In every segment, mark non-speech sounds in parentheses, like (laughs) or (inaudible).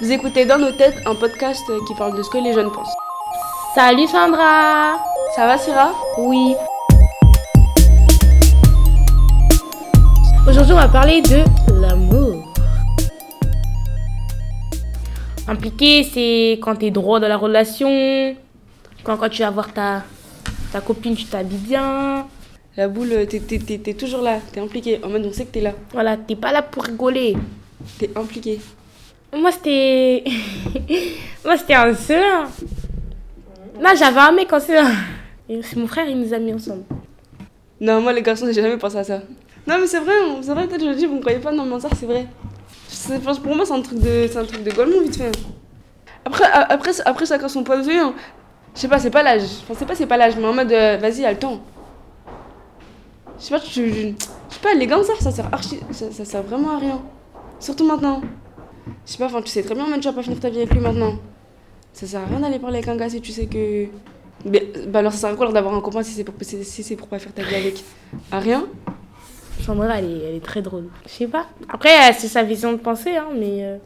Vous écoutez Dans nos têtes, un podcast qui parle de ce que les jeunes pensent. Salut Sandra Ça va Syrah? Oui. Aujourd'hui, on va parler de l'amour. Impliqué, c'est quand t'es droit dans la relation, quand, quand tu vas voir ta, ta copine, tu t'habilles bien. La boule, t'es, t'es- t'es- t'es toujours là, t'es impliqué. En mode, on sait que t'es là. Voilà, t'es pas là pour rigoler. T'es impliqué. Moi, c'était. (laughs) Moi, c'était un seul. Là, j'avais un mec en seul. Et c'est mon frère, il nous a mis ensemble. Non, moi les garçons, j'ai jamais pensé à ça. Non, mais c'est vrai, c'est vrai, peut-être je dis, vous me croyez pas, non, mais ça, c'est vrai. Pour moi, c'est un truc de, c'est de vite fait. Après, a- après, après chacun son point de vue. hein. Je sais pas, c'est pas l'âge. Enfin, c'est pas, c'est pas l'âge, mais en mode, euh, vas-y, à le temps. Je sais pas, je, sais pas, les gars, ça, ça sert ça sert vraiment à rien. Surtout maintenant. Je sais pas, enfin, tu sais très bien, même tu vas pas finir ta vie avec lui maintenant. Ça sert à rien d'aller parler avec un gars si tu sais que. Mais, bah alors, ça sert à quoi d'avoir un copain si c'est pour, si, si pour pas faire ta vie avec? À rien Sandra, elle est, elle est très drôle. Je sais pas. Après, euh, c'est sa vision de pensée, hein, mais. euh,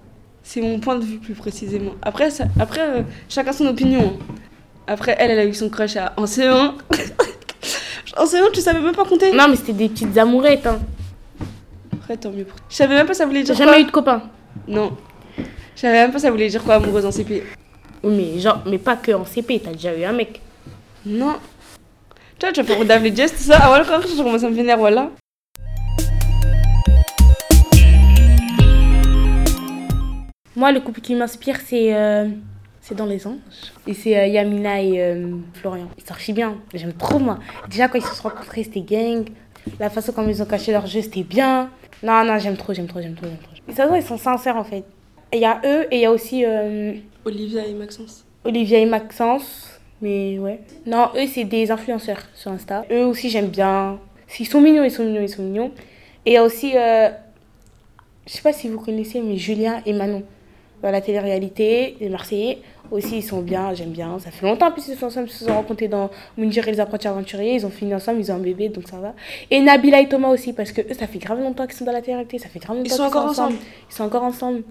C'est mon point de vue plus précisément. Après, ça- après euh, chacun son opinion. Après, elle, elle a eu son crush à, en C1. (coughs) en C1, tu savais même pas compter? Non, mais c'était des petites amourettes. Hein. Après, tant mieux pour Je savais même pas ça voulait J'ai dire jamais quoi? eu de copain. Non. Je savais même pas ça voulait dire quoi amoureuse en CP. Oui, mais genre, mais pas que en CP, t'as déjà eu un mec. Non. Tu vois, tu vas faire Dave les gestes, tout ça? Ah voilà, quand je commence à me vénérer, voilà. Moi, le couple qui m'inspire, c'est euh, c'est dans les anges. Et c'est euh, Yamina et euh, Florian. Ils archi bien. J'aime trop, moi. Déjà, quand ils se sont rencontrés, c'était gang. La façon comme ils ont caché leur jeu, c'était bien. Non, non, j'aime trop, j'aime trop, j'aime trop, j'aime trop. Et ça, ils sont sincères, en fait. Il y a eux et il y a aussi euh, Olivia et Maxence. Olivia et Maxence. Mais ouais. Non, eux, c'est des influenceurs sur Insta. Eux aussi, j'aime bien. Ils sont mignons, ils sont mignons, ils sont mignons. Et il y a aussi, euh, je sais pas si vous connaissez, mais Julien et Manon. Dans la télé-réalité, les Marseillais. Aussi, ils sont bien, j'aime bien. Ça fait longtemps qu'ils se sont ensemble, ils se sont rencontrés dans Mundir et les apprentis aventuriers. Ils ont fini ensemble, ils ont un bébé, donc ça va. Et Nabila et Thomas aussi, parce que eux, ça fait grave longtemps qu'ils sont dans la télé-réalité. Ça fait grave longtemps Ils sont qu'ils encore ensemble. Ils sont encore ensemble.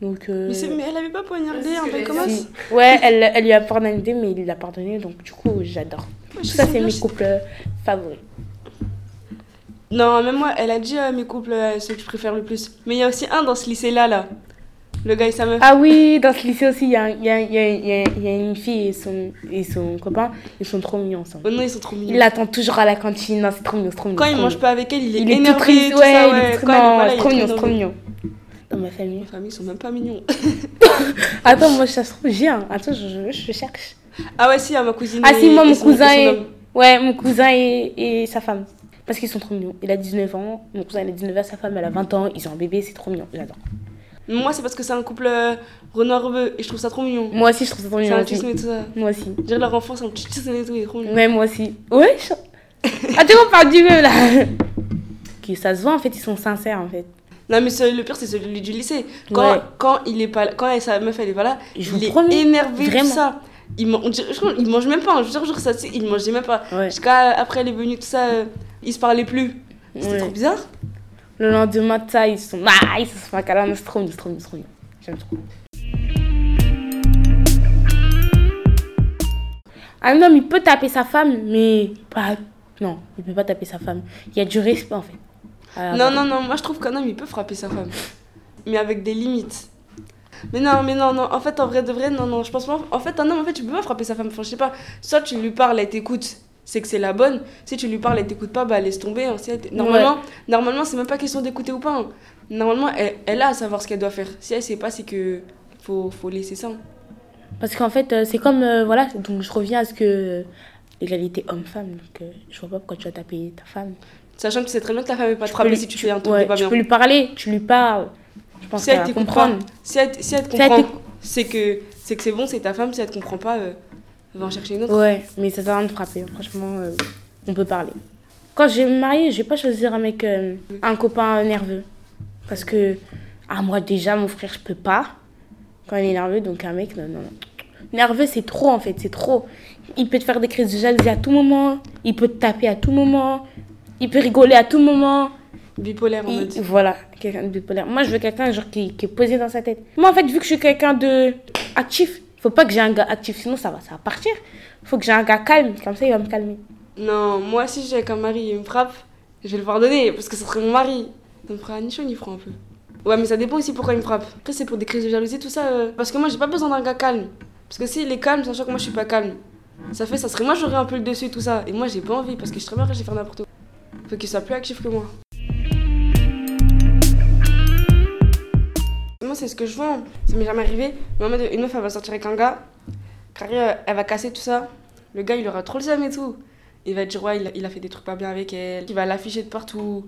Donc, euh, Mais, c'est- mais elle avait pas poignardé un peu comme si. ça Ouais, elle, elle lui a pardonné, mais il l'a pardonné, donc du coup, j'adore. Ça, c'est mes couples euh, favoris. Non, même moi, elle a dit euh, mes couples, euh, ceux que je préfère le plus. Mais il y a aussi un dans ce lycée-là, là. Le gars et sa meuf. Ah oui, dans ce lycée aussi, il y a, il y, a, il y, a, il y, a, il y a une fille et son, et son copain, ils sont trop mignons ensemble. Oh non, ils sont trop mignons. Il l'attend toujours à la cantine, non, c'est trop mignon, c'est trop mignon. Quand il mange pas avec elle, il est il est tout énervé, triste, tout ouais, ça, il est ouais. tout- Quand non, c'est trop mignon, c'est trop mignon. Dans ma famille. Ma famille, ils sont même pas mignons. (laughs) Attends, moi, ça se trouve, j'ai un. Attends, je, je, je cherche. Ah ouais, si, à ma cousine. Ah si, moi, mon cousin et. Ouais, mon cousin et, et sa femme. Parce qu'ils sont trop mignons. Il a 19 ans, mon cousin il a 19 ans, sa femme elle a 20 ans, ils ont un bébé, c'est trop mignon, j'adore. Moi, c'est parce que c'est un couple euh, Renard Rebeu et je trouve ça trop mignon. Moi aussi, je trouve ça trop C'est mignon. un aussi. tisme et tout ça. Moi aussi. Dire leur enfant, c'est un petit tisme et tout, il est trop mignon. Ouais, moi aussi. Ouais, je... (laughs) Ah, tu on parle du même là Qui ça se voit en fait, ils sont sincères en fait. Non, mais c'est- le pire, c'est celui du lycée. Quand, Ouais. quand il est pas quand elle- sa meuf, elle est pas là, Je il est promets, énervé, tout vraiment. ça. Il, man- on dirait- je crois, il mange même pas, hein. je jure, jure, ça, il mangeait même pas. Ouais. Jusqu'à après, elle est venue, tout ça, euh, ils se parlaient plus. C'était Ouais. trop bizarre. Le lendemain de ça, ils sont. Ah, ils se font un câlin, c'est trop mignon, c'est trop mignon, c'est trop mignon. J'aime trop. Un homme, il peut taper sa femme, mais pas. Non, il peut pas taper sa femme. Il y a du respect en fait. Non, non, non, moi je trouve qu'un homme il peut frapper sa femme. Mais avec des limites. Mais non, mais non, non, en fait, en vrai de vrai, non, non, je pense pas. En fait, un homme, en fait, tu peux pas frapper sa femme. Enfin, je sais pas, soit tu lui parles, elle t'écoute, c'est que c'est la bonne. Si tu lui parles, elle t'écoute pas, bah laisse tomber. hein. Si elle t- Normalement, normalement c'est même pas question d'écouter ou pas. hein. Normalement, elle, elle a à savoir ce qu'elle doit faire. Si elle sait pas, c'est que faut, faut laisser ça. hein. Parce qu'en fait, euh, c'est comme. euh, voilà, donc je reviens à ce que. euh, L'égalité homme-femme. Donc, euh, je vois pas pourquoi tu vas taper ta femme. Sachant que tu sais très bien que ta femme est pas te Tu peux si lui- tu fais un truc ouais, pas tu bien. peux lui parler, tu lui parles. Je pense Si qu'elle elle va t'écoute comprendre. Si elle, si elle te elle comprend, c'est que c'est que c'est bon, c'est ta femme. Si elle te comprend pas, euh, va en chercher une autre. Ouais, mais ça sert à rien de frapper. Franchement, euh, on peut parler. Quand je vais me marier, je vais pas choisir un mec, euh, un copain nerveux. Parce que, ah, moi déjà, mon frère, je peux pas. Quand il est nerveux, donc un mec, non, non, non. Nerveux, c'est trop en fait, c'est trop. Il peut te faire des crises de jalousie à tout moment. Il peut te taper à tout moment. Il peut rigoler à tout moment. Bipolaire il- mode. voilà, quelqu'un de bipolaire. Moi, je veux quelqu'un genre qui, qui est posé dans sa tête. Moi, en fait, vu que je suis quelqu'un de actif, faut pas que j'ai un gars actif, sinon ça va, ça va partir. Faut que j'ai un gars calme, comme ça, il va me calmer. Non, moi si j'ai qu'un mari il me frappe, je vais le pardonner parce que ce serait mon mari. Ça me fera ni chaud ni froid un peu. Ouais, mais ça dépend aussi pourquoi il me frappe. Après, c'est pour des crises de jalousie, tout ça. euh, Parce que moi, j'ai pas besoin d'un gars calme. Parce que s'il est calme, sachant que moi, je suis pas calme, ça fait, ça serait moi, j'aurais un peu le dessus, tout ça. Et moi, j'ai pas envie parce que je serais bien j'ai faire n'importe quoi. Faut qu'il soit plus actif que moi. C'est ce que je vois. Ça m'est jamais arrivé. Mais une meuf, elle va sortir avec un gars. Carré, euh, elle va casser tout ça. Le gars, il aura trop le seum et tout. Il va dire, ouais, il a, fait des trucs pas bien avec elle. Il va l'afficher de partout.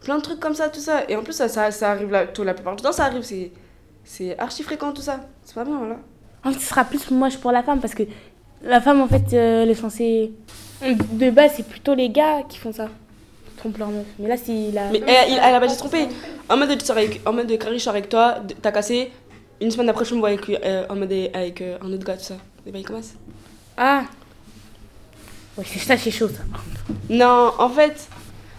Plein de trucs comme ça, tout ça. Et en plus, ça, ça, arrive là, tout, la plupart du temps, ça arrive. C'est, c'est archi fréquent, tout ça. C'est pas bien, voilà. En fait, ce sera plus moche pour la femme parce que la femme, en fait, euh, elle est censée. De base, c'est plutôt les gars qui font ça. Leur meuf. Mais là, si la. Mais elle, il- elle a pas dit tromper. En mode, sors avec, en mode, Carrie, je sors avec toi, t'as cassé. Une semaine après, je me vois avec, euh, en mode, avec euh, un autre gars, tout ça. Et ben, il commence. Ah Ouais, c'est ça, c'est chaud ça. Non, en fait,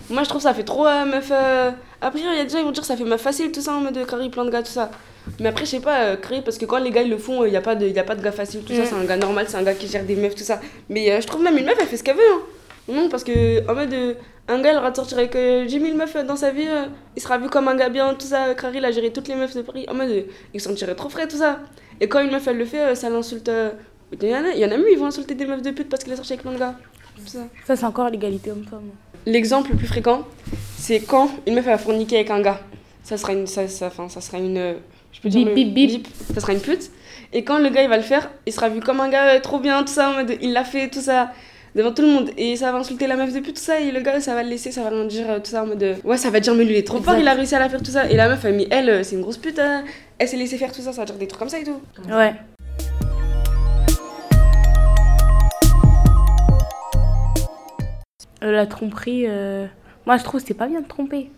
moi je trouve ça fait trop euh, meuf. euh, Après, il y a des gens qui vont dire que ça fait meuf facile, tout ça, en mode de carré, plein de gars, tout ça. Mais après, je sais pas, euh, parce que quand les gars ils le font, il n'y a, pas de- y a pas de gars facile, tout ça, Mm. c'est un gars normal, c'est un gars qui gère des meufs, tout ça. Mais euh, je trouve même une meuf, elle fait ce qu'elle veut. Hein. Non, parce que en mode, euh, un gars il aura de sortir avec euh, 10 000 meufs dans sa vie, euh, il sera vu comme un gars bien, tout ça. Carré, il a géré toutes les meufs de Paris. En mode, euh, il s'en tirait trop frais, tout ça. Et quand une meuf elle le fait, euh, ça l'insulte. Il y, en a, il y en a même, ils vont insulter des meufs de pute parce qu'il est sorti avec plein de gars. Ça. Ça, c'est encore l'égalité homme-femme. L'exemple le plus fréquent, c'est quand une meuf elle va forniquer avec un gars. Ça sera une, ça, ça, enfin, ça sera une, je peux dire Bip, bip, bip. ça sera une pute. Et quand le gars il va le faire, il sera vu comme un gars trop bien, tout ça, en mode il l'a fait, tout ça, devant tout le monde. Et ça va insulter la meuf de pute, tout ça, et le gars ça va le laisser, ça va rien dire, euh, tout ça, en mode euh, ouais, ça va dire mais lui il est trop fort, Exact. il a réussi à la faire, tout ça. Et la meuf, elle, mais elle, euh, c'est une grosse pute, hein. elle s'est laissée faire tout ça, ça va dire des trucs comme ça et tout. Ouais. La tromperie, euh, moi je trouve c'est pas bien de tromper.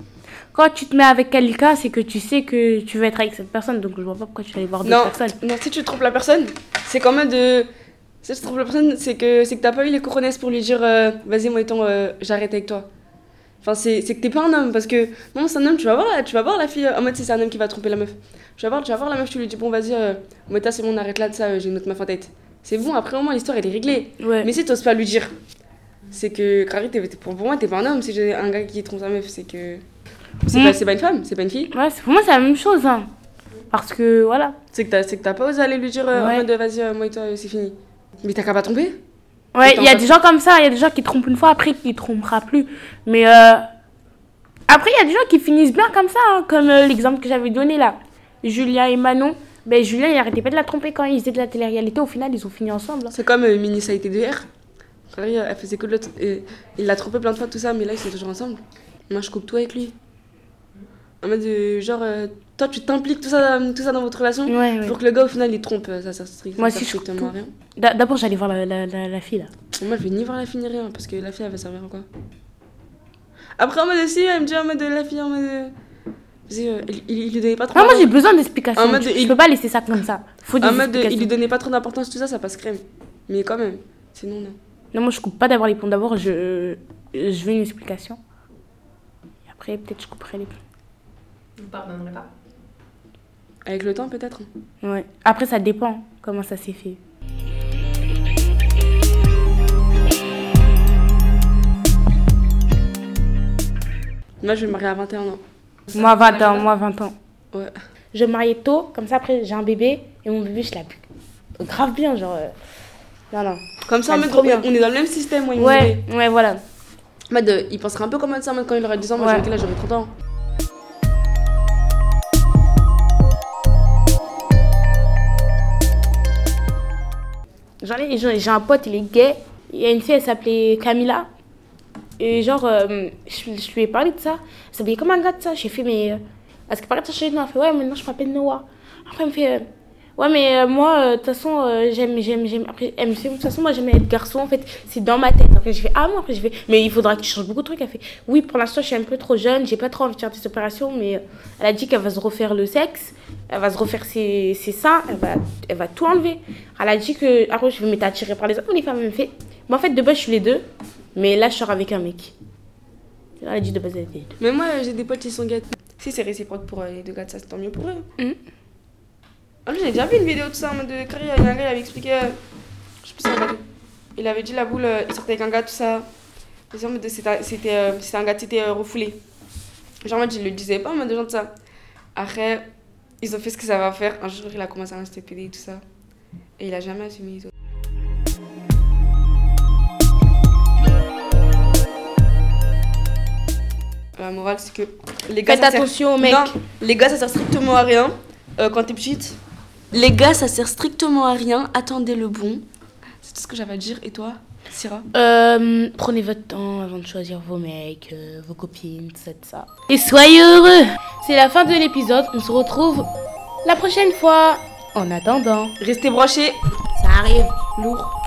Quand tu te mets avec quelqu'un, c'est que tu sais que tu veux être avec cette personne, donc je vois pas pourquoi tu vas aller voir d'autres personnes. non, si tu trompes la personne, c'est quand même de. Si tu trompes la personne, c'est que c'est que t'as pas eu les couronnes pour lui dire euh, vas-y, moi étant, euh, j'arrête avec toi. Enfin, c'est c'est que t'es pas un homme parce que non, c'est un homme, tu vas voir, la- tu vas voir la fille. euh, En mode, si c'est un homme qui va tromper la meuf. Tu vas voir, tu vas voir la meuf, tu lui dis bon, vas-y, euh, Mota, c'est bon, on arrête là de ça, euh, j'ai une autre meuf en tête. C'est bon, après au moins l'histoire elle est réglée. Ouais. Mais si t'oses pas lui dire, c'est que t'es- pour moi, t'es pas un homme. Si j'ai un gars qui trompe sa meuf, c'est que. C'est Mm. pas, c'est pas une femme, c'est pas une fille. Ouais, pour moi c'est la même chose. Hein. Parce que voilà. C'est que t'as c'est que t'as pas osé aller lui dire en mode vas-y, moi et toi, c'est fini. Mais t'as qu'à pas tromper. Ouais, il y a des gens comme ça, il y a des gens qui trompent une fois, après qui trompera plus. Mais euh, après, il y a des gens qui finissent bien comme ça, hein, comme euh, l'exemple que j'avais donné là. Julien et Manon. Ben, Julien, il arrêtait pas de la tromper quand ils faisaient de la télé-réalité. Au final, ils ont fini ensemble. hein. C'est comme euh, Mini, ça a été elle faisait que de l'autre. et Il l'a trompé plein de fois, tout ça, mais là ils sont toujours ensemble. Moi je coupe tout avec lui. En mode euh, genre, euh, toi tu t'impliques tout ça, tout ça dans votre relation Ouais, ouais. pour que le gars au final il trompe. euh, Ça strict- Moi aussi, je strictement tout. rien. D'a- D'abord, j'allais voir la, la, la, la fille là. Moi je vais ni voir la fille ni rien parce que la fille elle va servir à quoi? Après en mode aussi, elle me dit en mode la fille en mode. euh, vas-y, euh, il, il, il lui donnait pas trop Non, moi j'ai besoin d'explications. Mode, Je il- peux pas laisser ça comme ça. Faut des En mode, il lui donnait pas trop d'importance, tout ça, ça passe crème. Mais quand même, sinon non. Non, moi je coupe pas d'abord les ponts. D'abord, je, je veux une explication. Et après, peut-être je couperai les ponts. Vous pardonnerez pas Avec le temps peut-être. Ouais. Après, ça dépend comment ça s'est fait. Moi je vais me marier à 21 ans. Moi, 20 ans, moi, 20 ans. Ouais. Je me marier tôt, comme ça après j'ai un bébé et mon bébé je l'applique. Grave bien, genre. euh, Non, non. Comme ça, Ça en va mode, être trop bien. on est dans le même système, moi, il me Ouais, ouais, voilà. En mode, euh, il pensera un peu comme ça, en mode, quand il aura 10 ans, moi Ouais. j'aurais 30 ans. J'ai un pote, il est gay. Il y a une fille, elle s'appelait Camilla. Et genre, euh, je, lui ai parlé de ça. Elle s'appelait comme un gars de ça. J'ai fait, mais. euh, Est-ce que paraît de changer de nom Elle fait, ouais, maintenant je m'appelle Noah. Après, elle me fait, euh, ouais, mais euh, moi, euh, de toute façon, euh, j'aime, j'aime, j'aime. Après, elle me de toute façon, moi, j'aime être garçon, en fait, c'est dans ma tête. Après, j'ai fait, ah non, après, j'ai fait, mais il faudra que tu changes beaucoup de trucs. Elle fait, oui, pour l'instant, je suis un peu trop jeune, j'ai pas trop envie de faire des opérations, mais elle a dit qu'elle va se refaire le sexe, elle va se refaire ses, ses seins, elle va, elle va tout enlever. Elle a dit que, après, je vais m'être attirée par les hommes, les femmes, elle me fait, mais en fait, de base, je suis les deux, mais là, je sors avec un mec. Elle a dit de base, elle était. Mais moi, j'ai des potes qui sont gâtés. Si c'est réciproque pour les deux gars, ça c'est tant mieux pour eux. Mhm. En plus, j'ai déjà vu une vidéo de ça en mode de carrière. Il y a un gars, il avait expliqué. euh, je sais plus si c'est un gars. Il avait dit la boule, euh, il sortait avec un gars, tout ça. Et genre, en mode de- C'était c'était, euh, c'était un gars qui était euh, refoulé. Genre, en mode, il le disait pas en mode de genre de ça. Après, ils ont fait ce que ça va faire. Un jour, il a commencé à rester pédé et tout ça. Et il a jamais assumé. La morale, c'est que les gars, Faites ça sert- attention, mec. non, les gars, ça sert strictement à rien euh, quand t'es petite. Les gars, ça sert strictement à rien. Attendez le bon. C'est tout ce que j'avais à dire. Et toi, Syrah Euh, prenez votre temps avant de choisir vos mecs, euh, vos copines, tout ça, tout ça. Et soyez heureux C'est la fin de l'épisode, on se retrouve la prochaine fois. En attendant, Restez branchés. ça arrive. Lourd.